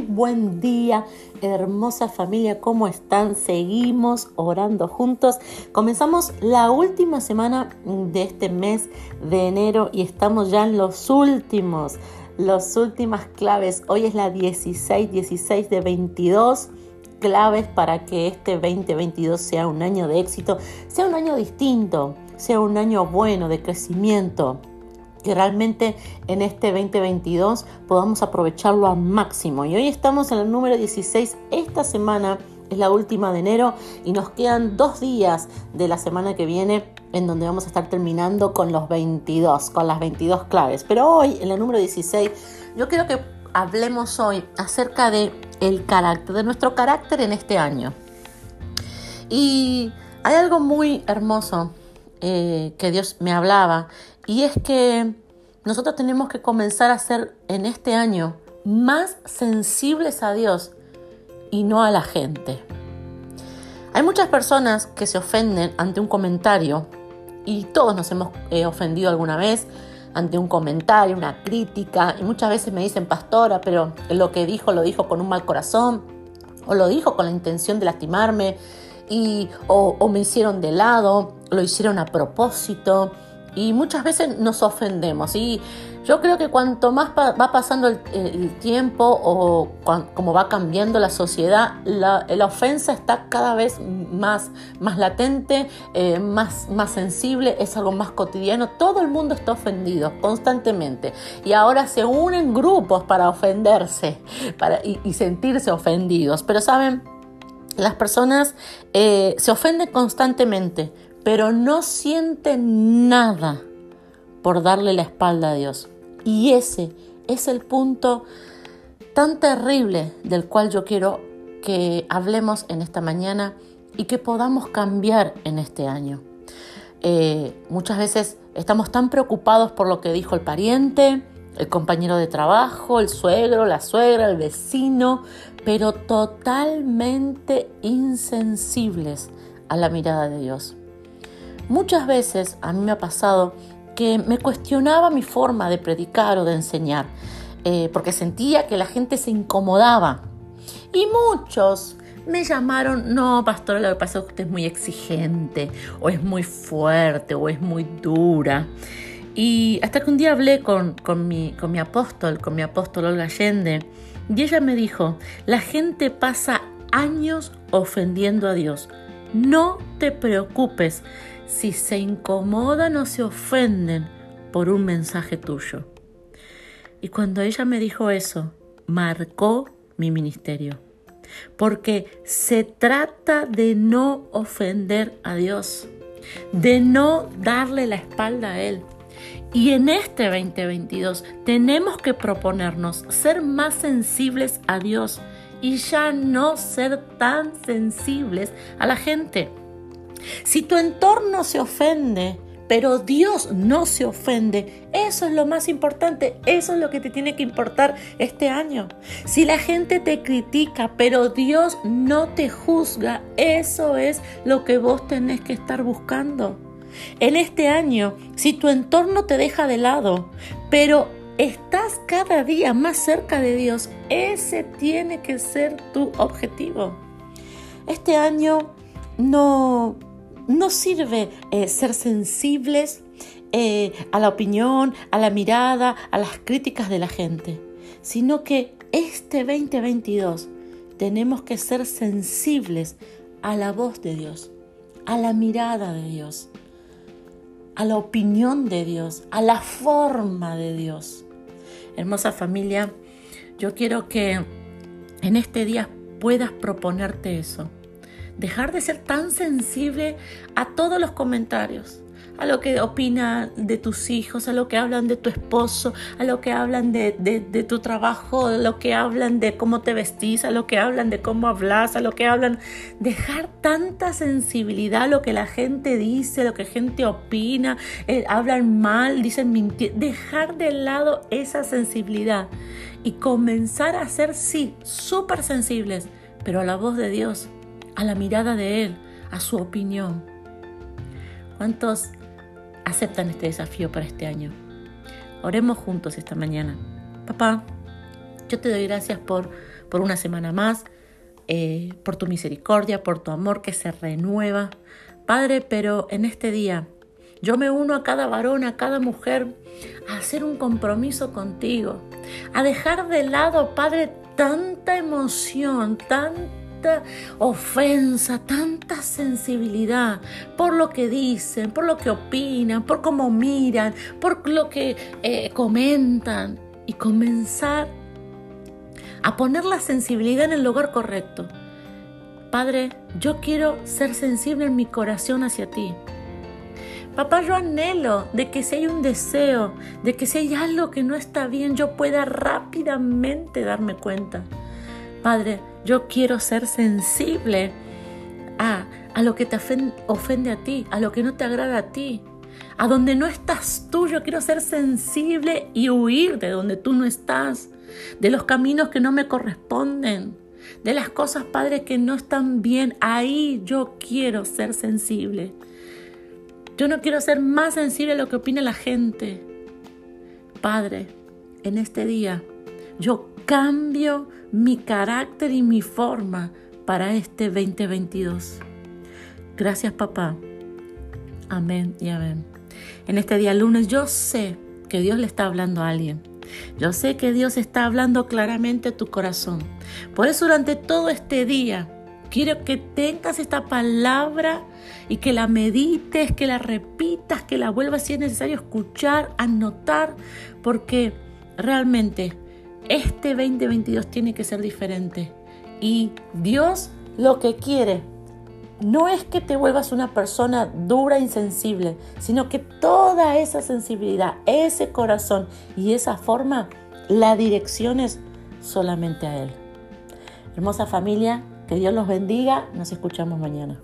buen día, hermosa familia, ¿cómo están? Seguimos orando juntos. Comenzamos la última semana de este mes de enero y estamos ya en los últimos, las últimas claves. Hoy es la 16, 16 de 22 claves para que este 2022 sea un año de éxito, sea un año distinto, sea un año bueno de crecimiento que realmente en este 2022 podamos aprovecharlo al máximo. Y hoy estamos en el número 16. Esta semana es la última de enero y nos quedan dos días de la semana que viene en donde vamos a estar terminando con los 22, con las 22 claves. Pero hoy, en el número 16, yo quiero que hablemos hoy acerca de el carácter, de nuestro carácter en este año. Y hay algo muy hermoso eh, que Dios me hablaba y es que nosotros tenemos que comenzar a ser en este año más sensibles a Dios y no a la gente. Hay muchas personas que se ofenden ante un comentario y todos nos hemos eh, ofendido alguna vez ante un comentario, una crítica y muchas veces me dicen pastora, pero lo que dijo lo dijo con un mal corazón o lo dijo con la intención de lastimarme y o, o me hicieron de lado, lo hicieron a propósito y muchas veces nos ofendemos. Y yo creo que cuanto más va pasando el, tiempo o como va cambiando la sociedad, la, ofensa está cada vez más, más latente, eh, más, más sensible, es algo más cotidiano. Todo el mundo está ofendido constantemente. Y ahora se unen grupos para ofenderse para, y, sentirse ofendidos. Pero saben, las personas eh, se ofenden constantemente pero no siente nada por darle la espalda a Dios. Y ese es el punto tan terrible del cual yo quiero que hablemos en esta mañana y que podamos cambiar en este año. Eh, muchas veces estamos tan preocupados por lo que dijo el pariente, el compañero de trabajo, el suegro, la suegra, el vecino, pero totalmente insensibles a la mirada de Dios. Muchas veces a mí me ha pasado que me cuestionaba mi forma de predicar o de enseñar, eh, porque sentía que la gente se incomodaba. Y muchos me llamaron, no, pastora, lo que pasa es que usted es muy exigente, o es muy fuerte, o es muy dura. Y hasta que un día hablé con, con, mi, con mi apóstol, con mi apóstol Olga Allende, y ella me dijo, la gente pasa años ofendiendo a Dios. No te preocupes si se incomodan o se ofenden por un mensaje tuyo. Y cuando ella me dijo eso, marcó mi ministerio. Porque se trata de no ofender a Dios, de no darle la espalda a Él. Y en este 2022 tenemos que proponernos ser más sensibles a Dios y ya no ser tan sensibles a la gente. Si tu entorno se ofende, pero Dios no se ofende. Eso es lo más importante, eso es lo que te tiene que importar este año. Si la gente te critica, pero Dios no te juzga, eso es lo que vos tenés que estar buscando. En este año, si tu entorno te deja de lado, pero estás cada día más cerca de Dios, ese tiene que ser tu objetivo. Este año no no sirve eh, ser sensibles eh, a la opinión, a la mirada, a las críticas de la gente, sino que este 2022 tenemos que ser sensibles a la voz de Dios, a la mirada de Dios, a la opinión de Dios, a la forma de Dios. Hermosa familia, yo quiero que en este día puedas proponerte eso. Dejar de ser tan sensible a todos los comentarios, a lo que opinan de tus hijos, a lo que hablan de tu esposo, a lo que hablan de, tu trabajo, a lo que hablan de cómo te vestís, a lo que hablan de cómo hablas, a lo que hablan. Dejar tanta sensibilidad a lo que la gente dice, a lo que gente opina, eh, hablan mal, dicen mentiras. Dejar de lado esa sensibilidad y comenzar a ser, sí, súper sensibles, pero a la voz de Dios a la mirada de Él, a su opinión. ¿Cuántos aceptan este desafío para este año? Oremos juntos esta mañana. Papá, yo te doy gracias por, por una semana más, eh, por tu misericordia, por tu amor que se renueva. Padre, pero en este día yo me uno a cada varón, a cada mujer, a hacer un compromiso contigo, a dejar de lado, Padre, tanta emoción, tanta ofensa, tanta sensibilidad por lo que dicen, por lo que opinan, por cómo miran, por lo que eh, comentan y comenzar a poner la sensibilidad en el lugar correcto. Padre, yo quiero ser sensible en mi corazón hacia ti. Papá, yo anhelo de que si hay un deseo, de que si hay algo que no está bien, yo pueda rápidamente darme cuenta. Padre, yo quiero ser sensible a, a lo que te ofende a ti, a lo que no te agrada a ti. A donde no estás tú, yo quiero ser sensible y huir de donde tú no estás, de los caminos que no me corresponden, de las cosas, Padre, que no están bien. Ahí yo quiero ser sensible. Yo no quiero ser más sensible a lo que opine la gente. Padre, en este día yo cambio mi carácter y mi forma para este 2022. Gracias papá. Amén y amén. En este día lunes yo sé que Dios le está hablando a alguien. Yo sé que Dios está hablando claramente a tu corazón. Por eso durante todo este día Quiero que tengas esta palabra y que la medites, que la repitas, que la vuelvas si es necesario escuchar, anotar, porque realmente este 2022 tiene que ser diferente. Y Dios lo que quiere no es que te vuelvas una persona dura, insensible, sino que toda esa sensibilidad, ese corazón y esa forma, la direcciones solamente a Él. Hermosa familia, que Dios los bendiga. Nos escuchamos mañana.